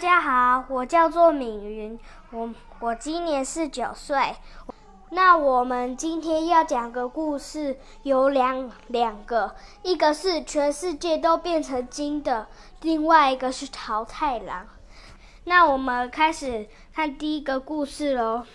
大家好，我叫做敏云，我我今年是九岁。那我们今天要讲个故事，有两两个，一个是全世界都变成金的，另外一个是桃太郎。那我们开始看第一个故事喽。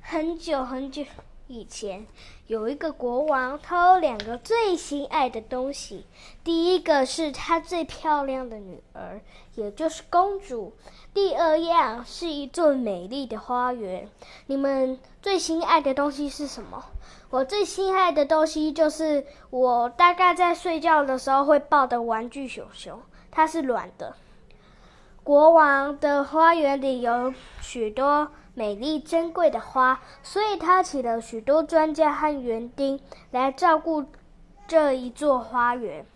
很久很久以前，有一个国王，他有两个最心爱的东西。第一个是他最漂亮的女儿，也就是公主；第二样是一座美丽的花园。你们最心爱的东西是什么？我最心爱的东西就是我大概在睡觉的时候会抱的玩具熊熊，它是软的。国王的花园里有许多美丽珍贵的花，所以他请了许多专家和园丁来照顾这一座花园。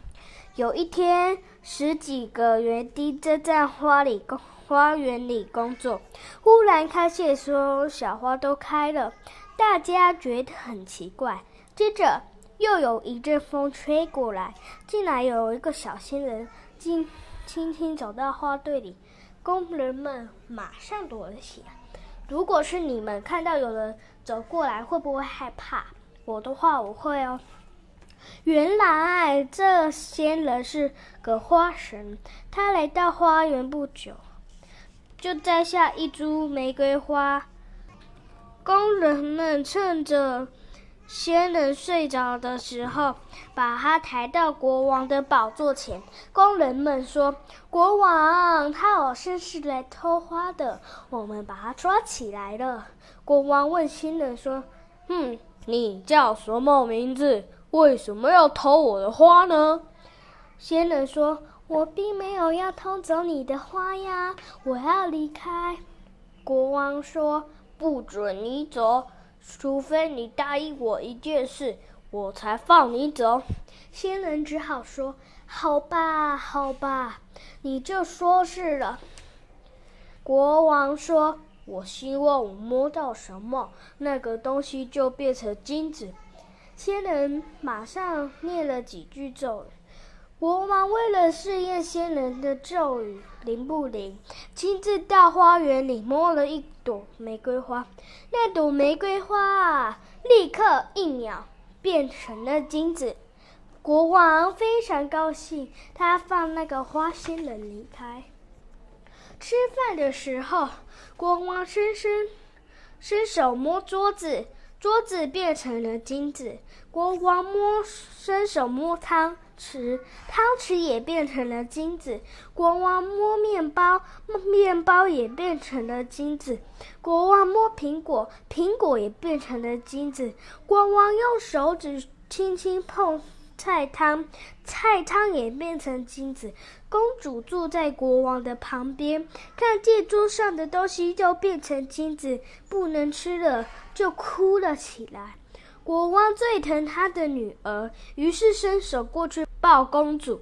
有一天，十几个园丁正在花里工花园里工作，忽然看见所有小花都开了，大家觉得很奇怪。接着，又有一阵风吹过来，竟然有一个小仙人进。轻轻走到花队里，工人们马上躲了起来。如果是你们看到有人走过来，会不会害怕？我的话，我会哦。原来这些人是个花神，他来到花园不久，就摘下一株玫瑰花。工人们趁着。仙人睡着的时候，把他抬到国王的宝座前。工人们说：“国王，他好像是来偷花的，我们把他抓起来了。”国王问仙人说：“哼，你叫什么名字？为什么要偷我的花呢？”仙人说：“我并没有要偷走你的花呀，我要离开。”国王说：“不准你走。”除非你答应我一件事，我才放你走。仙人只好说：“好吧，好吧，你就说是了。”国王说：“我希望我摸到什么，那个东西就变成金子。”仙人马上念了几句咒语。国王为了试验仙人的咒语灵不灵，亲自到花园里摸了一朵玫瑰花。那朵玫瑰花立刻一秒变成了金子。国王非常高兴，他放那个花仙人离开。吃饭的时候，国王伸伸伸手摸桌子，桌子变成了金子。国王摸伸手摸汤。匙汤匙也变成了金子，国王摸面包，面包也变成了金子。国王摸苹果，苹果也变成了金子。国王用手指轻轻碰菜汤，菜汤也变成金子。公主住在国王的旁边，看见桌上的东西就变成金子，不能吃了，就哭了起来。国王最疼他的女儿，于是伸手过去抱公主，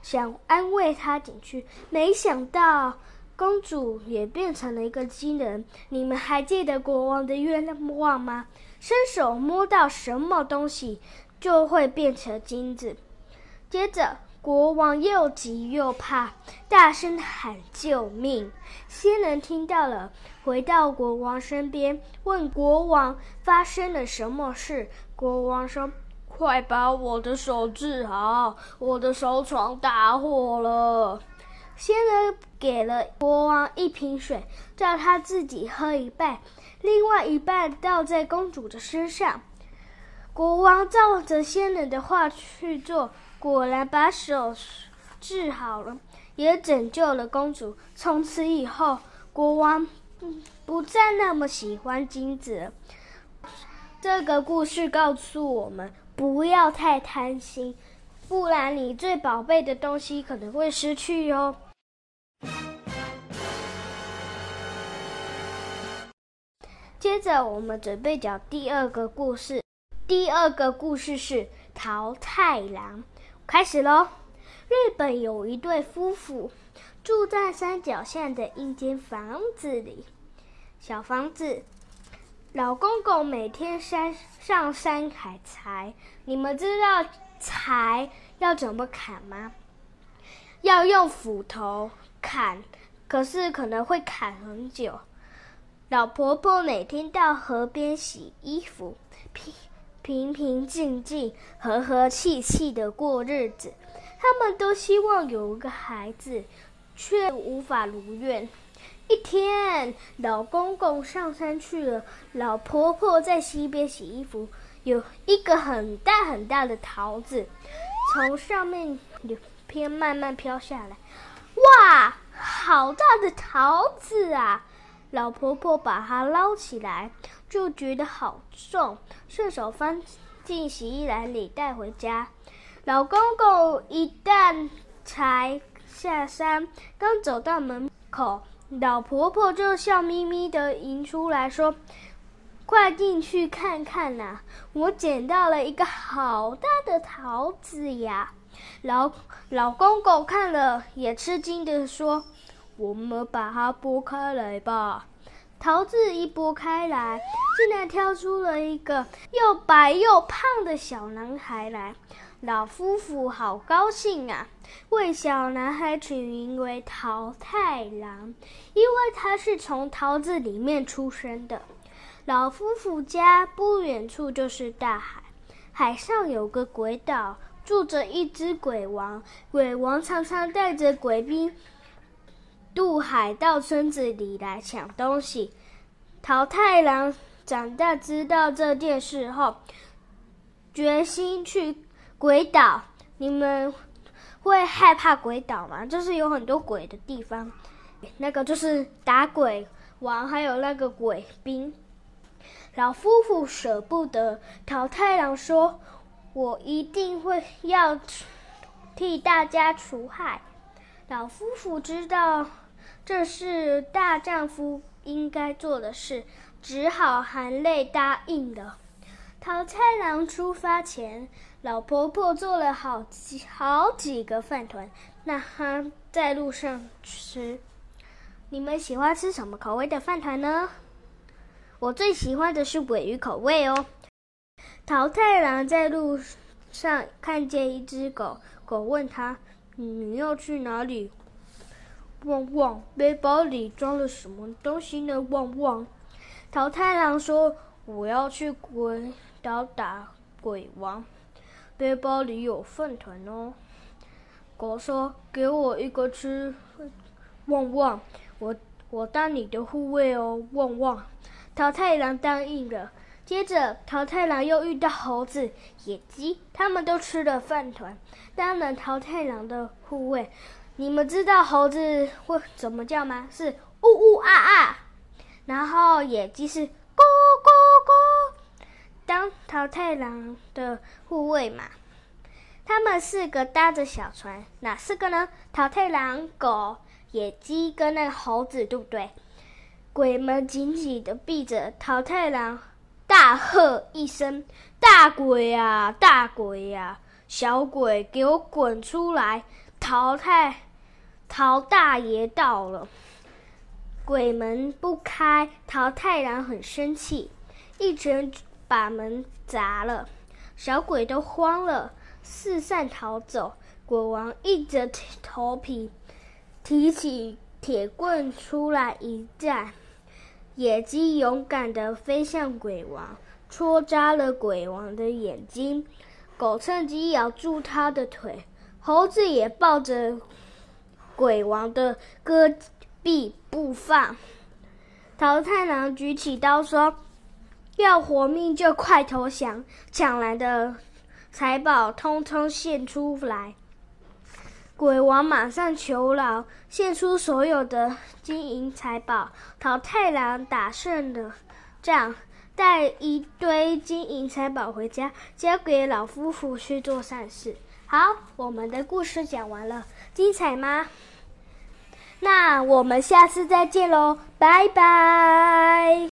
想安慰她几句。没想到公主也变成了一个金人。你们还记得国王的愿望吗？伸手摸到什么东西，就会变成金子。接着。国王又急又怕，大声喊救命。仙人听到了，回到国王身边，问国王发生了什么事。国王说：“快把我的手治好，我的手闯大祸了。”仙人给了国王一瓶水，叫他自己喝一半，另外一半倒在公主的身上。国王照着仙人的话去做。果然把手治好了，也拯救了公主。从此以后，国王不再那么喜欢金子。这个故事告诉我们，不要太贪心，不然你最宝贝的东西可能会失去哟。接着，我们准备讲第二个故事。第二个故事是桃太郎。开始喽！日本有一对夫妇住在山脚下的一间房子里。小房子，老公公每天山上山砍柴。你们知道柴要怎么砍吗？要用斧头砍，可是可能会砍很久。老婆婆每天到河边洗衣服，平平静静、和和气气的过日子。他们都希望有一个孩子，却无法如愿。一天，老公公上山去了，老婆婆在溪边洗衣服。有一个很大很大的桃子，从上面飘慢慢飘下来。哇，好大的桃子啊！老婆婆把它捞起来，就觉得好重，顺手放进洗衣篮里带回家。老公公一旦才下山，刚走到门口，老婆婆就笑眯眯的迎出来说：“快进去看看呐，我捡到了一个好大的桃子呀！”老老公公看了也吃惊的说。我们把它剥开来吧。桃子一剥开来，竟然挑出了一个又白又胖的小男孩来。老夫妇好高兴啊，为小男孩取名为桃太郎，因为他是从桃子里面出生的。老夫妇家不远处就是大海，海上有个鬼岛，住着一只鬼王。鬼王常常带着鬼兵。渡海到村子里来抢东西。桃太郎长大知道这件事后，决心去鬼岛。你们会害怕鬼岛吗？就是有很多鬼的地方。那个就是打鬼王，还有那个鬼兵。老夫妇舍不得。桃太郎说：“我一定会要替大家除害。”老夫妇知道这是大丈夫应该做的事，只好含泪答应了。桃太郎出发前，老婆婆做了好几好几个饭团，让他在路上吃。你们喜欢吃什么口味的饭团呢？我最喜欢的是尾鱼口味哦。桃太郎在路上看见一只狗，狗问他。你要去哪里？旺旺，背包里装了什么东西呢？旺旺，桃太郎说：“我要去鬼岛打鬼王，背包里有饭团哦。”狗说：“给我一个吃。”旺旺，我我当你的护卫哦。旺旺，桃太郎答应了。接着，桃太郎又遇到猴子、野鸡，他们都吃了饭团，当了桃太郎的护卫。你们知道猴子会怎么叫吗？是呜呜啊啊，然后野鸡是咕咕咕，当桃太郎的护卫嘛。他们四个搭着小船，哪四个呢？桃太郎、狗、野鸡跟那个猴子，对不对？鬼们紧紧的闭着桃太郎。大喝一声：“大鬼呀，大鬼呀！小鬼，给我滚出来！淘汰，桃大爷到了。”鬼门不开，桃太郎很生气，一拳把门砸了。小鬼都慌了，四散逃走。鬼王硬着头皮，提起铁棍出来一战。野鸡勇敢地飞向鬼王，戳扎了鬼王的眼睛。狗趁机咬住他的腿，猴子也抱着鬼王的胳必不放。桃太郎举起刀说：“要活命就快投降！”抢来的财宝通通献出来。鬼王马上求饶，献出所有的金银财宝。桃太郎打胜了仗，带一堆金银财宝回家，交给老夫妇去做善事。好，我们的故事讲完了，精彩吗？那我们下次再见喽拜拜。